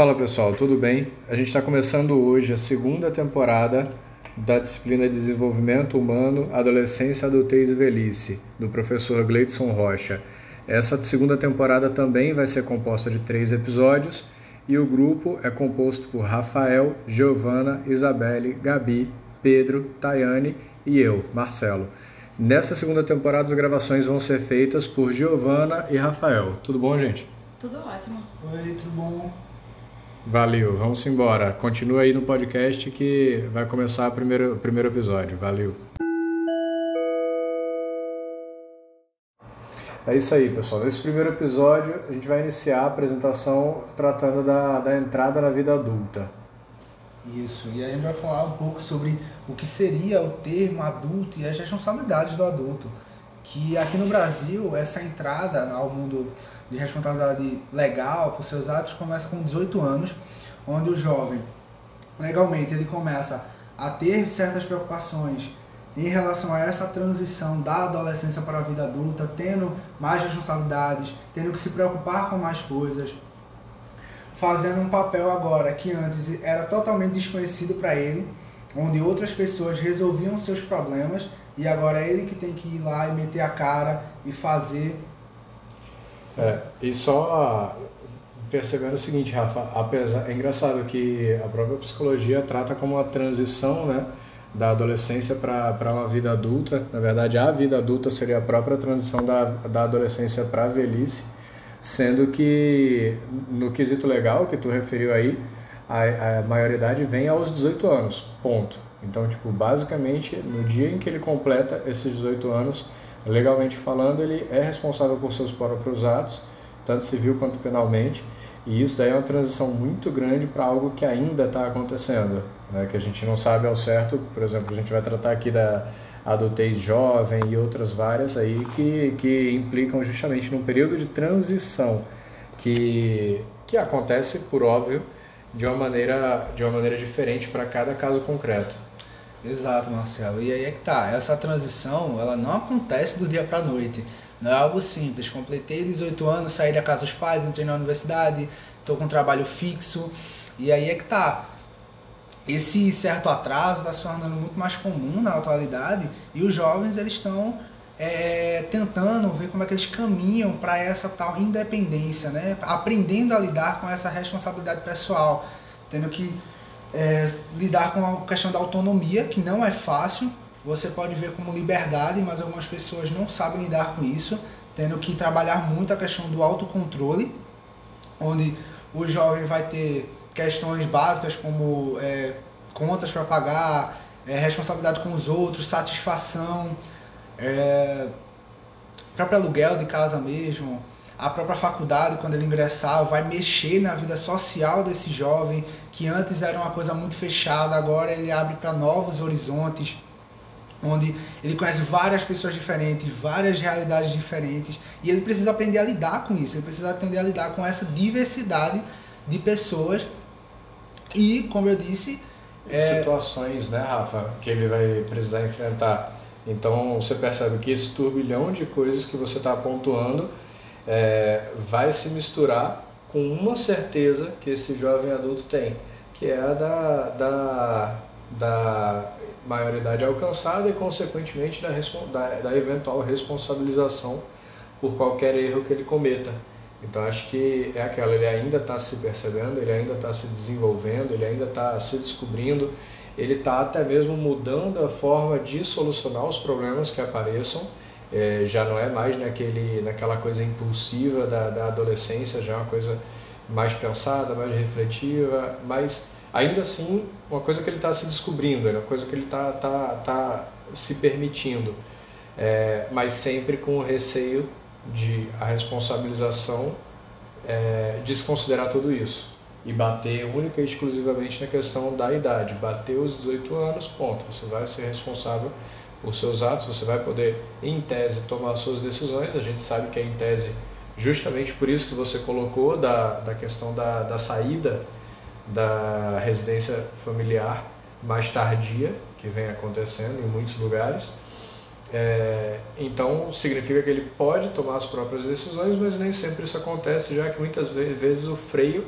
Fala pessoal, tudo bem? A gente está começando hoje a segunda temporada da disciplina de Desenvolvimento Humano, Adolescência, Adultez e Velhice, do professor Gleidson Rocha. Essa segunda temporada também vai ser composta de três episódios e o grupo é composto por Rafael, Giovana, Isabelle, Gabi, Pedro, Tayane e eu, Marcelo. Nessa segunda temporada as gravações vão ser feitas por Giovana e Rafael. Tudo bom, gente? Tudo ótimo. Oi, tudo bom? Valeu, vamos embora. Continua aí no podcast que vai começar o primeiro, o primeiro episódio. Valeu. É isso aí, pessoal. Nesse primeiro episódio, a gente vai iniciar a apresentação tratando da, da entrada na vida adulta. Isso, e aí a gente vai falar um pouco sobre o que seria o termo adulto e as responsabilidades do adulto. Que aqui no Brasil, essa entrada ao mundo de responsabilidade legal por seus atos começa com 18 anos, onde o jovem, legalmente, ele começa a ter certas preocupações em relação a essa transição da adolescência para a vida adulta, tendo mais responsabilidades, tendo que se preocupar com mais coisas, fazendo um papel agora que antes era totalmente desconhecido para ele, onde outras pessoas resolviam seus problemas e agora é ele que tem que ir lá e meter a cara e fazer é, e só percebendo o seguinte, Rafa, apesar, é engraçado que a própria psicologia trata como uma transição, né, da adolescência para uma vida adulta. Na verdade, a vida adulta seria a própria transição da, da adolescência para a velhice, sendo que no quesito legal que tu referiu aí, a, a maioridade vem aos 18 anos, ponto. Então, tipo, basicamente, no dia em que ele completa esses 18 anos, legalmente falando, ele é responsável por seus próprios atos, tanto civil quanto penalmente, e isso daí é uma transição muito grande para algo que ainda está acontecendo, né? que a gente não sabe ao certo. Por exemplo, a gente vai tratar aqui da adultez jovem e outras várias aí que, que implicam justamente num período de transição que, que acontece, por óbvio, de uma maneira, de uma maneira diferente para cada caso concreto. Exato, Marcelo. E aí é que tá. Essa transição, ela não acontece do dia para noite. Não é algo simples. Completei 18 anos, saí da casa dos pais, entrei na universidade, estou com um trabalho fixo. E aí é que tá. Esse certo atraso está se tornando muito mais comum na atualidade e os jovens eles estão é, tentando ver como é que eles caminham para essa tal independência, né? Aprendendo a lidar com essa responsabilidade pessoal, tendo que é, lidar com a questão da autonomia, que não é fácil. Você pode ver como liberdade, mas algumas pessoas não sabem lidar com isso, tendo que trabalhar muito a questão do autocontrole, onde o jovem vai ter questões básicas como é, contas para pagar, é, responsabilidade com os outros, satisfação, é, próprio aluguel de casa mesmo, a própria faculdade, quando ele ingressar, vai mexer na vida social desse jovem, que antes era uma coisa muito fechada, agora ele abre para novos horizontes, onde ele conhece várias pessoas diferentes, várias realidades diferentes, e ele precisa aprender a lidar com isso, ele precisa aprender a lidar com essa diversidade de pessoas. E, como eu disse. É... Situações, né, Rafa, que ele vai precisar enfrentar. Então você percebe que esse turbilhão de coisas que você está pontuando é, vai se misturar com uma certeza que esse jovem adulto tem, que é a da, da, da maioridade alcançada e, consequentemente, da, da, da eventual responsabilização por qualquer erro que ele cometa. Então, acho que é aquela, ele ainda está se percebendo, ele ainda está se desenvolvendo, ele ainda está se descobrindo, ele está até mesmo mudando a forma de solucionar os problemas que apareçam. É, já não é mais naquele, naquela coisa impulsiva da, da adolescência, já é uma coisa mais pensada, mais refletiva, mas ainda assim uma coisa que ele está se descobrindo, é uma coisa que ele está tá, tá se permitindo, é, mas sempre com o receio de a responsabilização é, desconsiderar tudo isso e bater única e exclusivamente na questão da idade. Bateu os 18 anos, ponto. Você vai ser responsável os seus atos, você vai poder, em tese, tomar suas decisões. A gente sabe que é em tese justamente por isso que você colocou da, da questão da, da saída da residência familiar mais tardia, que vem acontecendo em muitos lugares. É, então, significa que ele pode tomar as próprias decisões, mas nem sempre isso acontece, já que muitas vezes o freio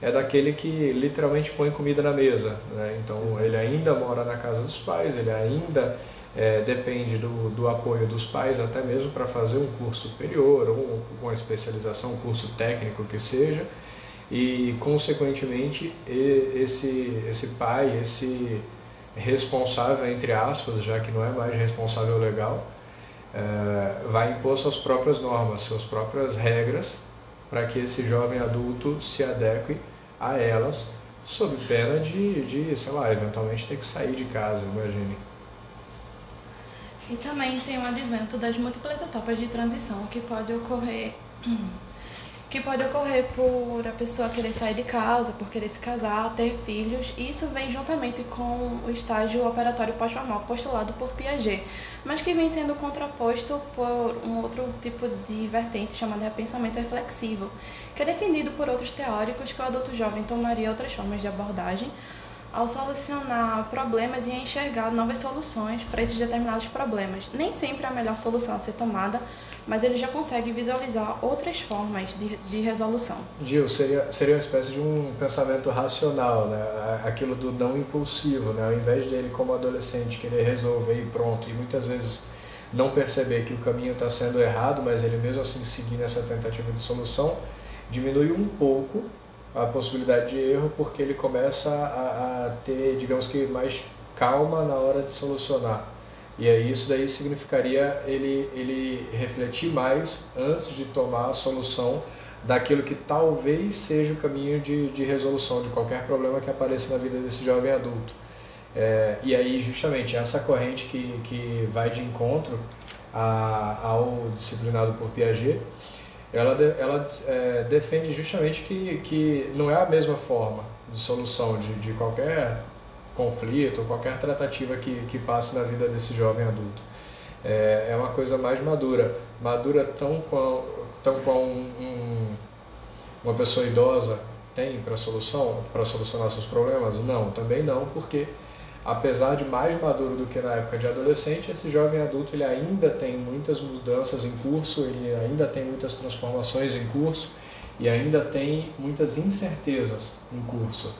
é daquele que literalmente põe comida na mesa. Né? Então Exato. ele ainda mora na casa dos pais, ele ainda é, depende do, do apoio dos pais, até mesmo para fazer um curso superior ou uma especialização, um curso técnico que seja. E, consequentemente, esse, esse pai, esse responsável, entre aspas, já que não é mais responsável legal, é, vai impor suas próprias normas, suas próprias regras para que esse jovem adulto se adeque a elas, sob pena de, de, sei lá, eventualmente ter que sair de casa, imagine. E também tem o advento das múltiplas etapas de transição que pode ocorrer que pode ocorrer por a pessoa querer sair de casa, por querer se casar, ter filhos, e isso vem juntamente com o estágio operatório pós-formal postulado por Piaget, mas que vem sendo contraposto por um outro tipo de vertente chamada repensamento reflexivo, que é definido por outros teóricos que o adulto jovem tomaria outras formas de abordagem ao solucionar problemas e enxergar novas soluções para esses determinados problemas. Nem sempre a melhor solução a ser tomada mas ele já consegue visualizar outras formas de, de resolução. Gil, seria, seria uma espécie de um pensamento racional, né? aquilo do não impulsivo, né? ao invés dele como adolescente querer resolver e pronto, e muitas vezes não perceber que o caminho está sendo errado, mas ele mesmo assim seguir nessa tentativa de solução, diminui um pouco a possibilidade de erro porque ele começa a, a ter, digamos que, mais calma na hora de solucionar. E aí isso daí significaria ele, ele refletir mais antes de tomar a solução daquilo que talvez seja o caminho de, de resolução de qualquer problema que apareça na vida desse jovem adulto. É, e aí justamente essa corrente que, que vai de encontro a, ao disciplinado por Piaget, ela, ela é, defende justamente que, que não é a mesma forma de solução de, de qualquer conflito ou qualquer tratativa que, que passe na vida desse jovem adulto. É, é uma coisa mais madura, madura tão quão, tão quão um, um, uma pessoa idosa tem para solução, para solucionar seus problemas? Não, também não, porque apesar de mais maduro do que na época de adolescente, esse jovem adulto ele ainda tem muitas mudanças em curso, ele ainda tem muitas transformações em curso e ainda tem muitas incertezas em curso.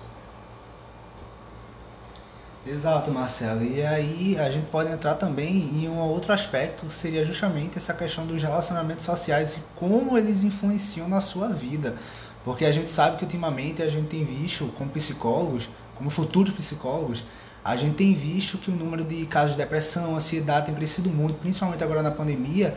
Exato, Marcelo. E aí a gente pode entrar também em um outro aspecto, seria justamente essa questão dos relacionamentos sociais e como eles influenciam na sua vida. Porque a gente sabe que ultimamente a gente tem visto, como psicólogos, como futuros psicólogos, a gente tem visto que o número de casos de depressão, ansiedade tem crescido muito, principalmente agora na pandemia,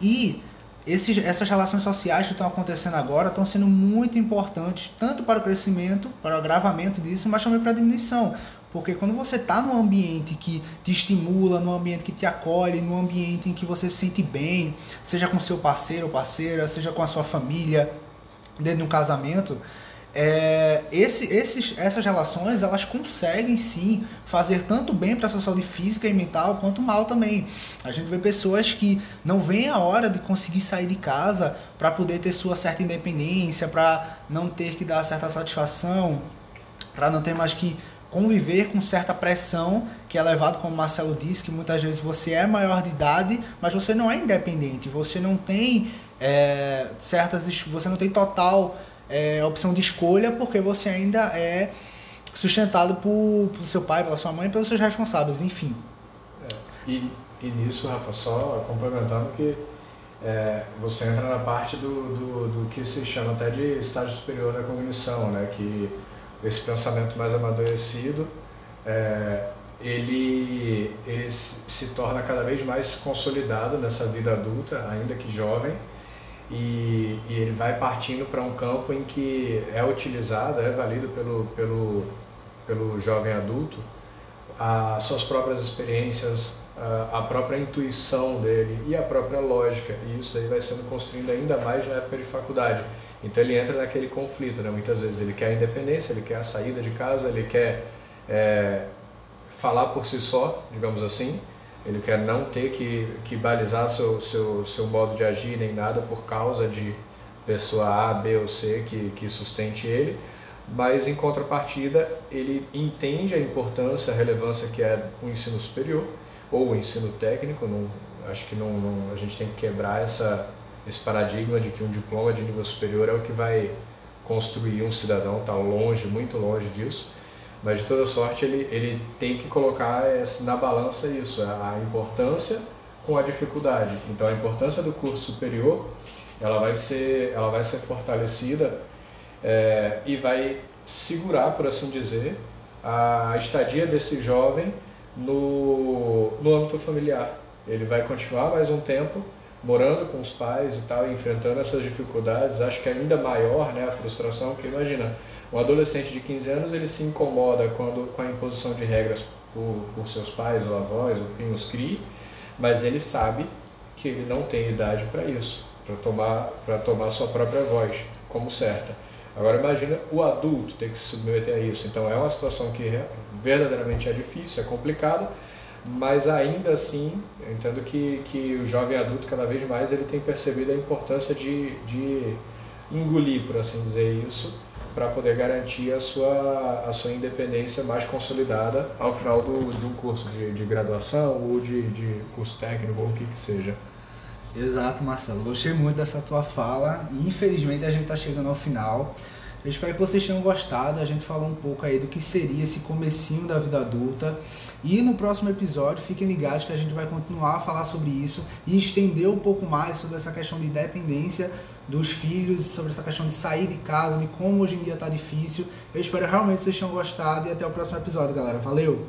e esses, essas relações sociais que estão acontecendo agora estão sendo muito importantes, tanto para o crescimento, para o agravamento disso, mas também para a diminuição. Porque quando você está num ambiente que te estimula, num ambiente que te acolhe, num ambiente em que você se sente bem, seja com seu parceiro ou parceira, seja com a sua família, dentro de um casamento, é, esse, esses, essas relações elas conseguem sim fazer tanto bem para a sua saúde física e mental quanto mal também. A gente vê pessoas que não veem a hora de conseguir sair de casa para poder ter sua certa independência, para não ter que dar certa satisfação, para não ter mais que conviver com certa pressão que é levado, como o Marcelo disse, que muitas vezes você é maior de idade, mas você não é independente, você não tem é, certas, você não tem total é, opção de escolha porque você ainda é sustentado por, seu pai, pela sua mãe, pelos seus responsáveis, enfim. É, e, e nisso, Rafa, só complementando que é, você entra na parte do, do, do, que se chama até de estágio superior da cognição, né? Que esse pensamento mais amadurecido, é, ele, ele se torna cada vez mais consolidado nessa vida adulta, ainda que jovem, e, e ele vai partindo para um campo em que é utilizado, é valido pelo, pelo, pelo jovem adulto, as suas próprias experiências, a própria intuição dele e a própria lógica. E isso aí vai sendo construído ainda mais na época de faculdade. Então ele entra naquele conflito, né? Muitas vezes ele quer a independência, ele quer a saída de casa, ele quer é, falar por si só, digamos assim. Ele quer não ter que, que balizar seu, seu, seu modo de agir nem nada por causa de pessoa A, B ou C que, que sustente ele, mas em contrapartida ele entende a importância, a relevância que é o ensino superior ou o ensino técnico. Não, acho que não, não, a gente tem que quebrar essa, esse paradigma de que um diploma de nível superior é o que vai construir um cidadão, está longe, muito longe disso, mas de toda sorte ele, ele tem que colocar na balança isso, a importância com a dificuldade. Então a importância do curso superior ela vai ser, ela vai ser fortalecida é, e vai segurar, por assim dizer, a estadia desse jovem no, no âmbito familiar. Ele vai continuar mais um tempo morando com os pais e tal, enfrentando essas dificuldades, acho que é ainda maior né, a frustração, porque imagina, um adolescente de 15 anos ele se incomoda quando, com a imposição de regras por, por seus pais ou avós, ou quem os crie, mas ele sabe que ele não tem idade para isso, para tomar, para tomar sua própria voz como certa. Agora imagina o adulto ter que se submeter a isso. Então é uma situação que verdadeiramente é difícil, é complicada, mas ainda assim eu entendo que, que o jovem adulto cada vez mais ele tem percebido a importância de, de engolir, por assim dizer, isso para poder garantir a sua, a sua independência mais consolidada ao final do, de um curso de, de graduação ou de, de curso técnico ou o que que seja. Exato, Marcelo. Gostei muito dessa tua fala infelizmente a gente está chegando ao final. Eu espero que vocês tenham gostado. A gente falou um pouco aí do que seria esse comecinho da vida adulta. E no próximo episódio, fiquem ligados que a gente vai continuar a falar sobre isso e estender um pouco mais sobre essa questão de dependência dos filhos, sobre essa questão de sair de casa, de como hoje em dia está difícil. Eu espero realmente que vocês tenham gostado e até o próximo episódio, galera. Valeu!